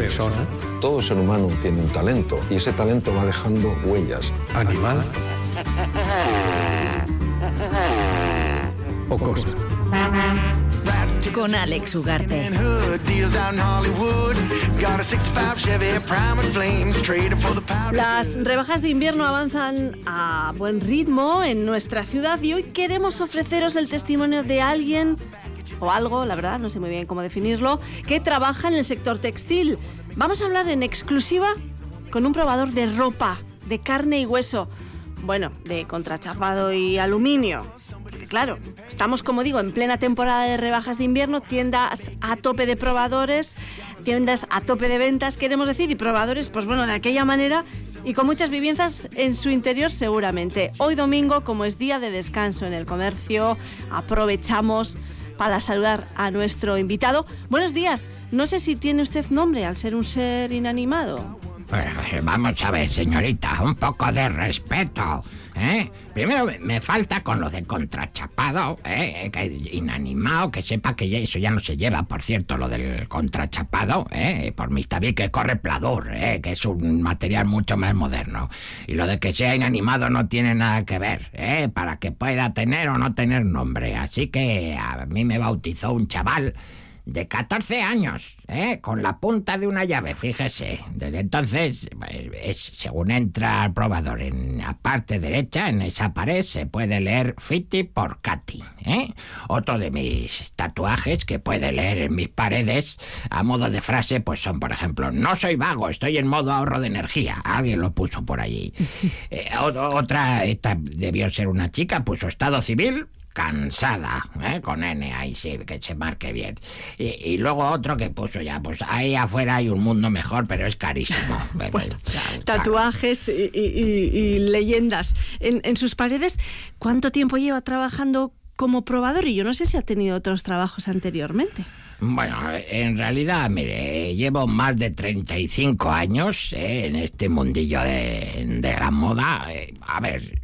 persona, Todo ser humano tiene un talento y ese talento va dejando huellas. animal o cosa. Con Alex Ugarte. Hood deals out in Hollywood. Got a 65 Chevy, prime and flames, traded for the powder. Las rebajas de invierno avanzan a buen ritmo en nuestra ciudad y hoy queremos ofreceros el testimonio de alguien o algo, la verdad, no sé muy bien cómo definirlo, que trabaja en el sector textil. Vamos a hablar en exclusiva con un probador de ropa, de carne y hueso, bueno, de contrachapado y aluminio. Porque, Claro, estamos, como digo, en plena temporada de rebajas de invierno, tiendas a tope de probadores, tiendas a tope de ventas, queremos decir, y probadores, pues bueno, de aquella manera y con muchas viviendas en su interior seguramente. Hoy domingo, como es día de descanso en el comercio, aprovechamos para saludar a nuestro invitado. Buenos días, no sé si tiene usted nombre al ser un ser inanimado. Pues, vamos a ver, señorita, un poco de respeto. ¿Eh? Primero me- falta con lo de contrachapado, ¿eh? que inanimado, que sepa que eso ya no se lleva, por cierto, lo del contrachapado, ¿eh? por mí está bien que corre pladur, ¿eh? que es un material mucho más moderno. Y lo de que sea inanimado no tiene nada que ver, ¿eh? para que pueda tener o no tener nombre. Así que a mí me bautizó un chaval de 14 años, ¿eh? con la punta de una llave, fíjese. Desde entonces, pues, es- según entra al probador en la parte derecha, en esa pared, se puede leer Fiti por Katy. ¿eh? Otro de mis tatuajes que puede leer en mis paredes, a modo de frase, pues son, por ejemplo, no soy vago, estoy en modo ahorro de energía. Alguien lo puso por allí. Eh, otra, esta debió ser una chica, puso estado civil, cansada, ¿eh? con N ahí sí, que se marque bien. Y, y luego otro que puso ya, pues ahí afuera hay un mundo mejor, pero es carísimo. Bueno, Tatuajes y, y- y- y leyendas en, en sus paredes. ¿Cuánto tiempo lleva trabajando como probador? Y yo no sé si ha tenido otros trabajos anteriormente. Bueno, en realidad, mire, llevo más de 35 años eh, en este mundillo de, de la moda. Eh, a ver,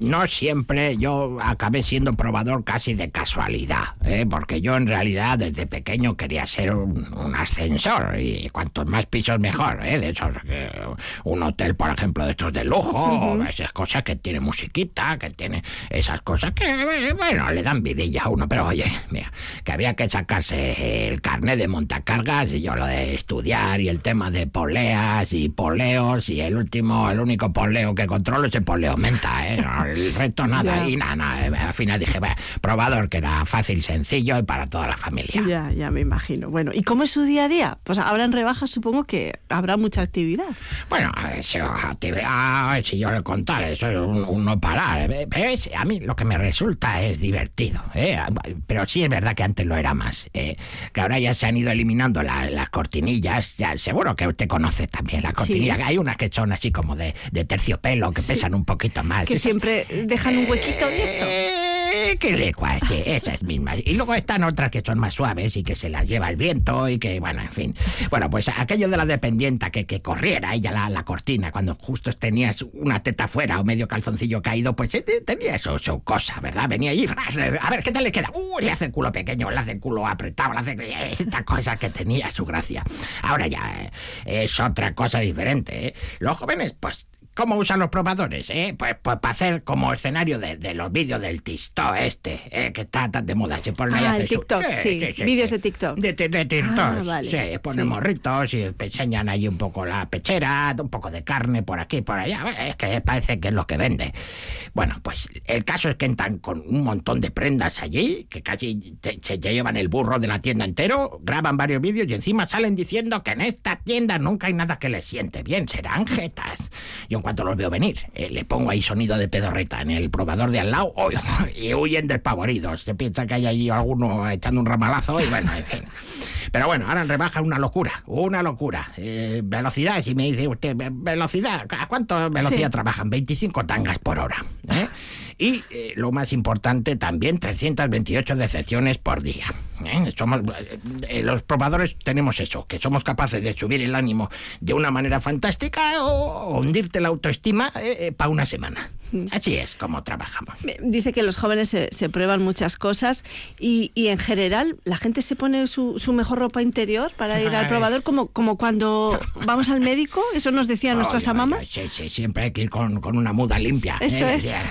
no siempre yo acabé siendo probador casi de casualidad, eh, porque yo en realidad desde pequeño quería ser un, un ascensor y cuantos más pisos mejor, eh, de esos, eh, un hotel, por ejemplo, de estos de lujo, o esas cosas que tiene musiquita, que tiene esas cosas que, bueno, le dan vidilla a uno, pero oye, mira, que había que sacarse el carnet de montacargas y yo lo de estudiar y el tema de poleas y poleos y el último, el único poleo que controlo es el poleo menta, ¿eh? El resto nada, y nada, nada, eh, al final dije, "Bah, probador que era fácil, sencillo y para toda la familia. Ya, ya me imagino. Bueno, ¿y cómo es su día a día? Pues ahora en rebajas supongo que habrá mucha actividad. Bueno, eso, actividad, si yo le contara, eso es un, un no parar. eh, Pero es- a mí lo que me resulta es divertido. ¿eh? Pero sí es verdad que antes lo era más. eh, que ahora ya se han ido eliminando la- las cortinillas. Ya, seguro que usted conoce también las cortinillas. Hay unas que son así como de, de terciopelo, que pesan un poquito más. Que Esas- siempre dejan un huequito abierto. Eh, que le cua- sí, esas mismas. Y luego están otras que son más suaves y que se las lleva el viento y que, bueno, en fin. Bueno, pues aquello de la dependienta que, que corriera ella la, la cortina cuando justo tenías una teta fuera o medio calzoncillo caído, pues eh, tenía su, su cosa, ¿verdad? Venía allí, ras, a ver, ¿qué tal le queda? Uh, le hace el culo pequeño, le hace el culo apretado, le hace esta cosa que tenía su gracia. Ahora ya eh, es otra cosa diferente, ¿eh? Los jóvenes, pues ¿Cómo usan los probadores? Eh? Pues, pues para hacer como escenario de, de los vídeos del TikTok este, eh, que está tan de moda. Se ponen ahí Ah, el hacer su- TikTok, sí, vídeos de TikTok. De, de- de TikTok, Ah, vale, sí. Ponen sí. morritos y enseñan ahí un poco la pechera, un poco de carne por aquí, por allá. Es que parece que es lo que vende. Bueno, pues el caso es que entran con un montón de prendas allí, que casi te- se llevan el burro de la tienda entero, graban varios vídeos y encima salen diciendo que en esta tienda nunca hay nada que les siente bien, serán jetas. Yo en cuanto los veo venir, eh, le pongo ahí sonido de pedorreta en el probador de al lado y huyen despavoridos. Se piensa que hay allí alguno echando un ramalazo y bueno, en fin. Pero bueno, ahora en rebaja una locura, una locura. Eh, velocidad, si me dice usted, ve- velocidad, ¿a cuánto velocidad Sí. trabajan? 25 tangas por hora. ¿eh? Y eh, lo más importante, también 328 decepciones por día. ¿eh? Somos, eh, eh, los probadores tenemos eso, que somos capaces de subir el ánimo de una manera fantástica o, o hundirte la autoestima para una semana. Así es como trabajamos. Dice que los jóvenes se, se prueban muchas cosas y, y, en general la gente se pone su, su mejor ropa interior para ir al probador, como, como cuando vamos al médico, eso nos decían nuestras amamas. Sí, sí, siempre hay que ir con, con una muda limpia. Eso ¿eh? es. Ya,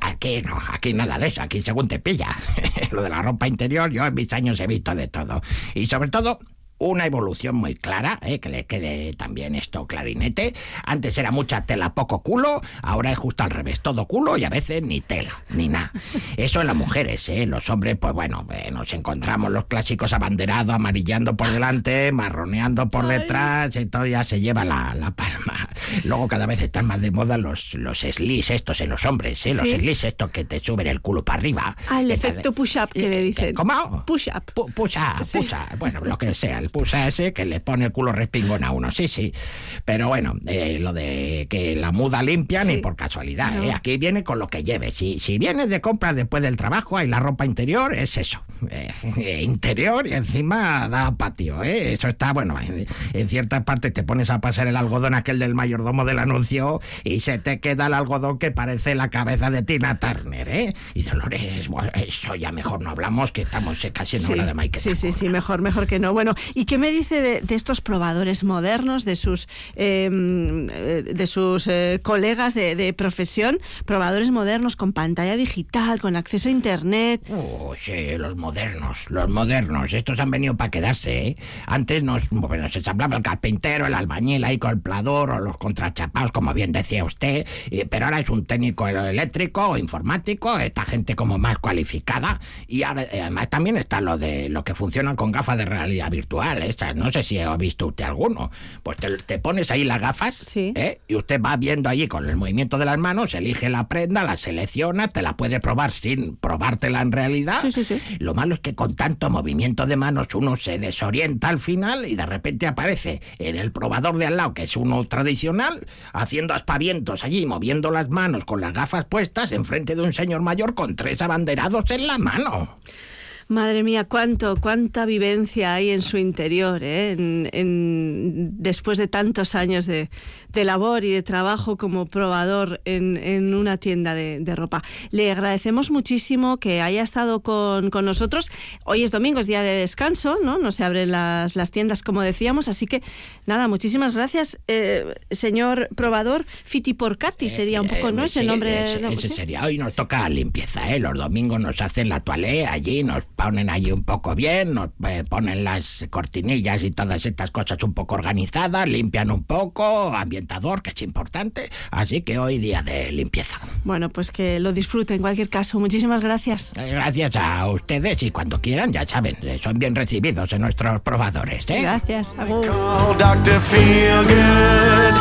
aquí no, aquí nada de eso, aquí según te pilla. Lo de la ropa interior, yo en mis años he visto de todo. Y sobre todo, una evolución muy clara, ¿eh? que le quede también esto clarinete. Antes era mucha tela, poco culo, ahora es justo al revés, todo culo y a veces ni tela, ni nada. Eso en las mujeres, ¿eh? Los hombres, pues bueno, eh, nos encontramos los clásicos abanderados, amarillando por delante, marroneando por detrás, y todo ya se lleva la, la, palma. Luego cada vez están más de moda los, los slis estos en los hombres, ¿eh? Los Sí. slis estos que te suben el culo para arriba. Ah, el efecto push-up que le dicen. ¿Cómo? Push-up. Pu- Pusa, Sí. bueno, lo que sea, el pusa ese que le pone el culo respingón a uno, sí, sí. Pero bueno, eh, lo de que la muda limpia Sí. ni por casualidad, No. ¿eh? Aquí viene con lo que lleve. Si, si vienes de compras después del trabajo, hay la ropa interior, es eso. eh, eh, interior y encima da patio, ¿eh? Eso está, bueno, en, en ciertas partes te pones a pasar el algodón aquel del mayordomo del anuncio y se te queda el algodón que parece la cabeza de Tina Turner, ¿eh? Y Dolores, bueno, eso ya mejor no hablamos, que estamos casi en Sí, hora de Mike. sí, sí, sí, mejor, mejor que no. Bueno, ¿y qué me dice de, estos probadores modernos, de sus, eh, de sus eh, colegas de, de profesión? Probadores modernos con pantalla digital, con acceso a Internet. Oh, sí, los modernos, los modernos, estos han venido para quedarse, ¿eh? Antes nos, bueno, ensamblaba el carpintero, el albañil ahí con el plador o los contrachapados, como bien decía usted, pero ahora es un técnico eléctrico o informático, esta gente como más cualificada, y ahora, eh, además también está lo de lo que funcionan con gafas de realidad virtual, no sé si ha visto usted alguno, pues te, te pones ahí las gafas, Sí. ¿eh? y usted va viendo allí con el movimiento de las manos, elige la prenda, la selecciona, te la puede probar sin probártela en realidad. Sí, sí, sí. Lo malo es que con tanto movimiento de manos uno se desorienta al final y de repente aparece en el probador de al lado, que es uno tradicional, haciendo aspavientos allí, moviendo las manos con las gafas puestas enfrente de un señor mayor con tres abanderados en la mano. Madre mía, cuánto, cuánta vivencia hay en su interior, ¿eh? En- en- después de tantos años de, de labor y de trabajo como probador en, en una tienda de, de ropa. Le agradecemos muchísimo que haya estado con, con nosotros. Hoy es domingo, es día de descanso, ¿no? No se abren las, las tiendas como decíamos, así que nada, muchísimas gracias, eh, señor probador. Fitiporcati sería un poco, Eh, ¿no? Ese nombre. ese- ¿no? ese ¿Sí? sería. Hoy nos toca limpieza, ¿eh? Los domingos nos hacen la toalé allí, nos ponen allí un poco bien, nos eh, ponen las cortinillas y todas estas cosas un poco organizadas, limpian un poco, ambientador, que es importante. Así que hoy día de limpieza. Bueno, pues que lo disfrute en cualquier caso. Muchísimas gracias. Eh, Gracias a ustedes y cuando quieran, ya saben, eh, son bien recibidos en nuestros probadores, ¿eh? Gracias. Agur. Call Dr. Feelgood.